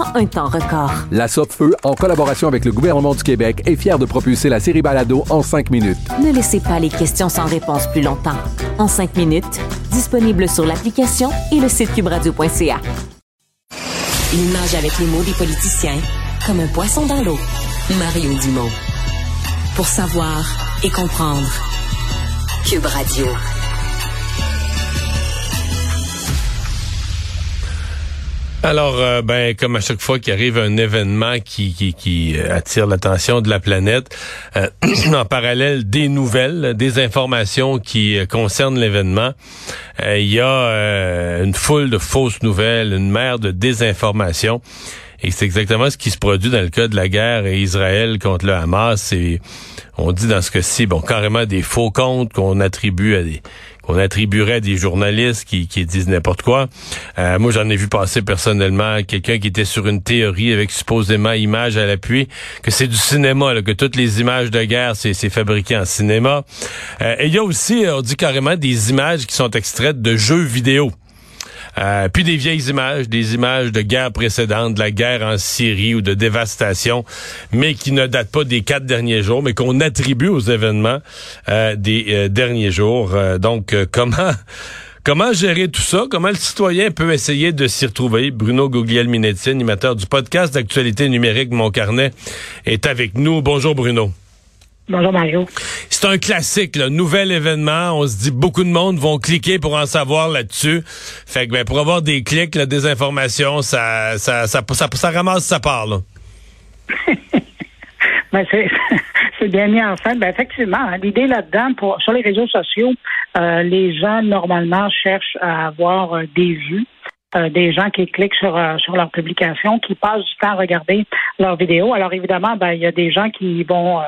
en un temps record. La Feu, en collaboration avec le gouvernement du Québec, est fière de propulser la série Balado en cinq minutes. Ne laissez pas les questions sans réponse plus longtemps. En 5 minutes, disponible sur l'application et le site cubradio.ca. Il nage avec les mots des politiciens comme un poisson dans l'eau. Mario Dumont. Pour savoir et comprendre. Cube Radio. Alors, euh, ben, comme à chaque fois qu'il arrive un événement qui, euh, attire l'attention de la planète, euh, en parallèle des nouvelles, des informations qui concernent l'événement, il y a une foule de fausses nouvelles, une mer de désinformation. Et c'est exactement ce qui se produit dans le cas de la guerre Israël contre le Hamas. Et on dit dans ce cas-ci, bon, carrément des faux comptes qu'on attribue à des qu'on attribuerait des journalistes qui, disent n'importe quoi. Euh, moi, j'en ai vu passer personnellement quelqu'un qui était sur une théorie avec supposément images à l'appui, que c'est du cinéma, là, que toutes les images de guerre, c'est fabriqué en cinéma. Euh, et il y a aussi, on dit carrément, des images qui sont extraites de jeux vidéo. Euh, puis des vieilles images, des images de guerre précédentes, de la guerre en Syrie ou de dévastation, mais qui ne datent pas des quatre derniers jours, mais qu'on attribue aux événements euh, des euh, derniers jours. donc, comment... Comment gérer tout ça? Comment le citoyen peut essayer de s'y retrouver? Bruno Guglielminetti, animateur du podcast d'actualité numérique Mon Carnet, est avec nous. Bonjour Bruno. Bonjour Mario. C'est un classique, là, nouvel événement. On se dit beaucoup de monde vont cliquer pour en savoir là-dessus. Fait que ben, pour avoir des clics, là, des informations, ça, ça, ça, ça, ramasse sa part. Là. c'est bien mis en scène. Effectivement, hein, l'idée là-dedans, pour sur les réseaux sociaux, euh, les gens normalement cherchent à avoir euh, des vues. Euh, des gens qui cliquent sur, sur leur publication, qui passent du temps à regarder leurs vidéos. Alors évidemment, ben, il y a des gens qui vont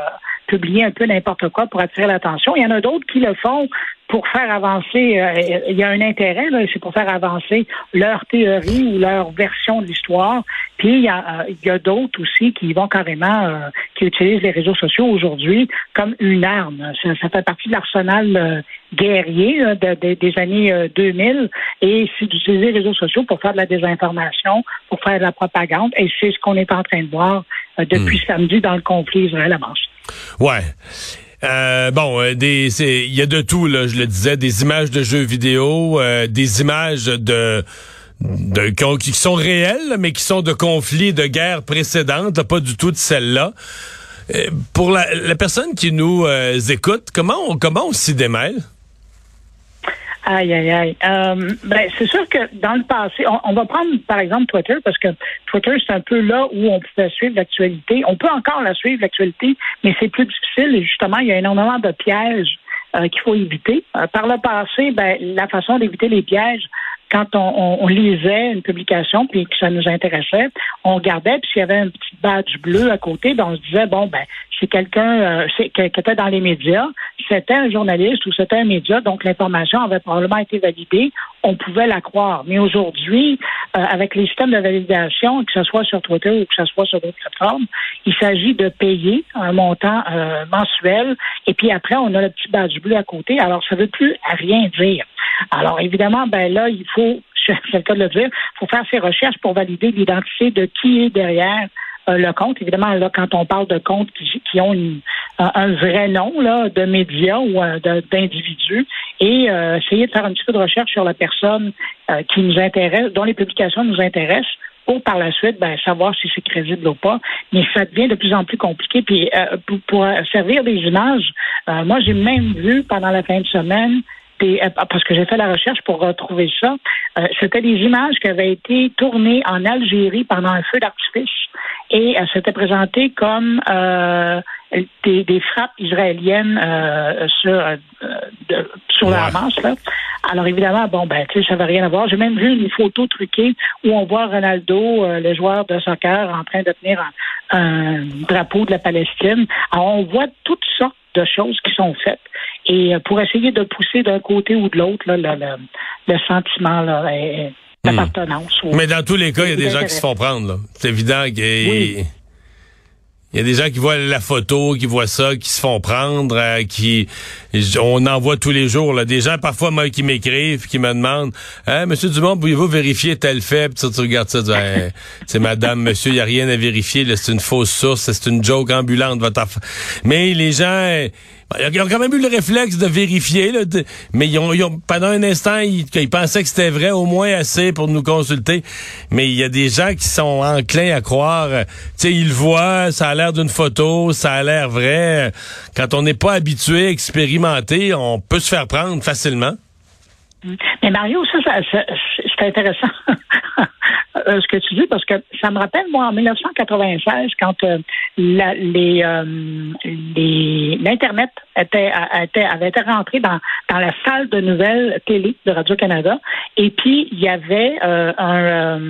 publier un peu n'importe quoi pour attirer l'attention. Il y en a d'autres qui le font pour faire avancer, euh, il y a un intérêt, c'est pour faire avancer leur théorie ou leur version de l'histoire. Puis il y a, euh, d'autres aussi qui vont carrément, euh, qui utilisent les réseaux sociaux aujourd'hui comme une arme. Ça, fait partie de l'arsenal guerrier des années 2000 et c'est d'utiliser les réseaux sociaux pour faire de la désinformation, pour faire de la propagande. Et c'est ce qu'on est en train de voir depuis hmm. samedi dans le conflit Israël-Hamas. Ouais. Euh, bon, euh, il y a de tout là. Je le disais, des images de jeux vidéo, euh, des images de, de qui sont réelles, mais qui sont de conflits, de guerres précédentes, pas du tout de celle-là. pour la, la, personne qui nous écoute, comment on, comment on s'y démêle? Aïe, aïe, aïe. Euh, ben, c'est sûr que dans le passé, on, va prendre par exemple Twitter, parce que Twitter, c'est un peu là où on pouvait suivre l'actualité. On peut encore la suivre, l'actualité, mais c'est plus difficile et justement, il y a énormément de pièges euh, qu'il faut éviter. Euh, par le passé, ben, la façon d'éviter les pièges, quand on, on, lisait une publication puis que ça nous intéressait, on regardait puis s'il y avait un petit badge bleu à côté, ben on se disait bon ben c'est quelqu'un euh, qui était dans les médias, c'était un journaliste ou c'était un média, donc l'information avait probablement été validée, on pouvait la croire. Mais aujourd'hui, euh, avec les systèmes de validation, que ce soit sur Twitter ou que ce soit sur d'autres plateformes, il s'agit de payer un montant euh, mensuel et puis après on a le petit badge bleu à côté. Alors ça ne veut plus rien dire. Alors évidemment, ben là il faut c'est le cas de le dire, il faut faire ses recherches pour valider l'identité de qui est derrière euh, le compte. Évidemment, là, quand on parle de comptes qui, ont un vrai nom là, de médias ou euh, d'individus, et euh, essayer de faire un petit peu de recherche sur la personne qui nous intéresse, dont les publications nous intéressent, pour par la suite ben, savoir si c'est crédible ou pas. Mais ça devient de plus en plus compliqué. Puis euh, pour, pour, servir des images, euh, moi j'ai même vu pendant la fin de semaine euh, parce que j'ai fait la recherche pour retrouver ça. Euh, c'était des images qui avaient été tournées en Algérie pendant un feu d'artifice et elles s'étaient présentées comme euh, des, frappes israéliennes sur, sur la Hamas. Là. Alors évidemment, bon, ben, tu sais, ça n'avait rien à voir. J'ai même vu une photo truquée où on voit Ronaldo, le joueur de soccer, en train de tenir un, un drapeau de la Palestine. Alors on voit toutes sortes de choses qui sont faites. Et euh, pour essayer de pousser d'un côté ou de l'autre le, le, le, sentiment là, d'appartenance. Hmm. Mais dans tous les cas, il y a des gens qui se font prendre. C'est évident qu'il il y a des gens qui voient la photo, qui voient ça, qui se font prendre, euh, qui on en voit tous les jours. Là. Des gens parfois moi, qui m'écrivent, qui me demandent hein, Monsieur Dumont, pouvez-vous vérifier tel fait? Puis tu, regardes ça, c'est Madame, Monsieur, il n'y a rien à vérifier, c'est une fausse source, c'est une joke ambulante, votre Mais les gens ils ont quand même eu le réflexe de vérifier, mais ils ont, pendant un instant, ils, pensaient que c'était vrai, au moins assez pour nous consulter. Mais il y a des gens qui sont enclins à croire. Euh, tu sais, ils le voient, ça a l'air d'une photo, ça a l'air vrai. Quand on n'est pas habitué, expérimenté, on peut se faire prendre facilement. Mais Mario, ça, ça c'est intéressant. Euh, ce que tu dis parce que ça me rappelle moi en 1996 quand euh, les euh, l'internet était, était, avait été rentré dans dans la salle de nouvelles télé de Radio Canada et puis il y avait un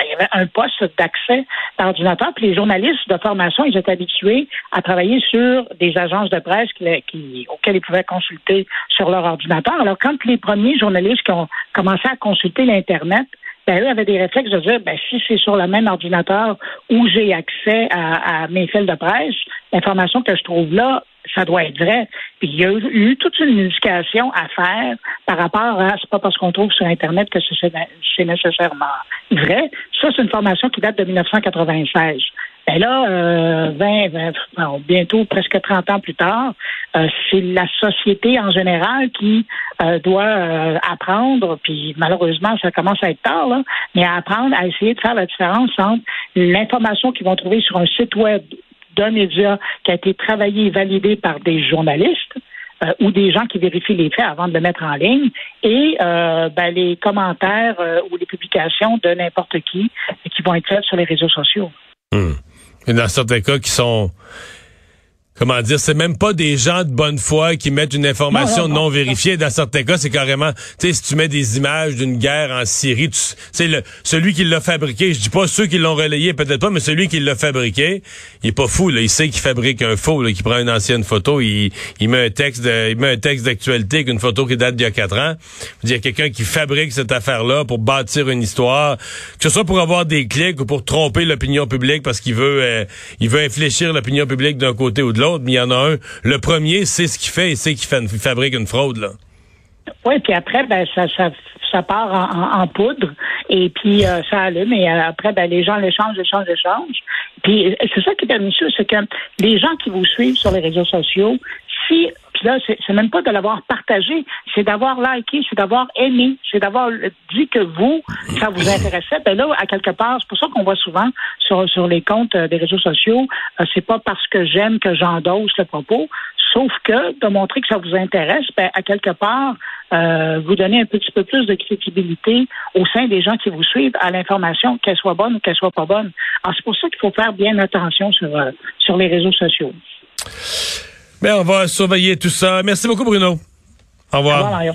ben, il y avait un poste d'accès par ordinateur, puis les journalistes de formation, ils étaient habitués à travailler sur des agences de presse qui, auxquelles ils pouvaient consulter sur leur ordinateur. Alors, quand les premiers journalistes qui ont commencé à consulter l'Internet, ben, eux avaient des réflexes de dire, ben, si c'est sur le même ordinateur où j'ai accès à, mes fils de presse, l'information que je trouve là, ça doit être vrai. Puis il y a eu toute une éducation à faire par rapport à c'est pas parce qu'on trouve sur Internet que c'est nécessairement vrai. Ça, c'est une formation qui date de 1996. Ben là, euh, 20, bientôt presque 30 ans plus tard, euh, c'est la société en général qui euh, doit apprendre, puis malheureusement, ça commence à être tard, là, mais à apprendre à essayer de faire la différence entre l'information qu'ils vont trouver sur un site web d'un média qui a été travaillé et validé par des journalistes, ou des gens qui vérifient les faits avant de le mettre en ligne, et ben, les commentaires ou les publications de n'importe qui qui vont être faites sur les réseaux sociaux. Hmm. Et dans certains cas qui sont comment dire, c'est même pas des gens de bonne foi qui mettent une information non, vérifiée. Dans certains cas, c'est carrément, tu sais, si tu mets des images d'une guerre en Syrie, c'est le celui qui l'a fabriqué. Je dis pas ceux qui l'ont relayé, peut-être pas, mais celui qui l'a fabriqué, il est pas fou. Là, il sait qu'il fabrique un faux, là, qu'il prend une ancienne photo, il, il met un texte, de, il met un texte d'actualité avec une photo qui date d'il y a quatre ans. Il y a quelqu'un qui fabrique cette affaire-là pour bâtir une histoire, que ce soit pour avoir des clics ou pour tromper l'opinion publique parce qu'il veut, euh, il veut infléchir l'opinion publique d'un côté ou de l'autre il y en a un. Le premier, c'est ce qu'il fait et c'est qu'il fabrique une fraude, là. Oui, puis après, ben, ça, part en, poudre et puis euh, ça allume et euh, après, ben, les gens l'échangent, l'échangent, l'échangent. Puis c'est ça qui est pernicieux, c'est que les gens qui vous suivent sur les réseaux sociaux, là, c'est même pas de l'avoir partagé, c'est d'avoir liké, c'est d'avoir aimé, c'est d'avoir dit que vous, ça vous intéressait. Ben là, à quelque part, c'est pour ça qu'on voit souvent sur, sur les comptes euh, des réseaux sociaux, euh, c'est pas parce que j'aime que j'endosse le propos, sauf que de montrer que ça vous intéresse, ben, à quelque part, euh, vous donner un petit peu plus de crédibilité au sein des gens qui vous suivent à l'information, qu'elle soit bonne ou qu'elle soit pas bonne. Alors, c'est pour ça qu'il faut faire bien attention sur, sur les réseaux sociaux. Mais on va surveiller tout ça. Merci beaucoup, Bruno. Au revoir. Au revoir, Mario.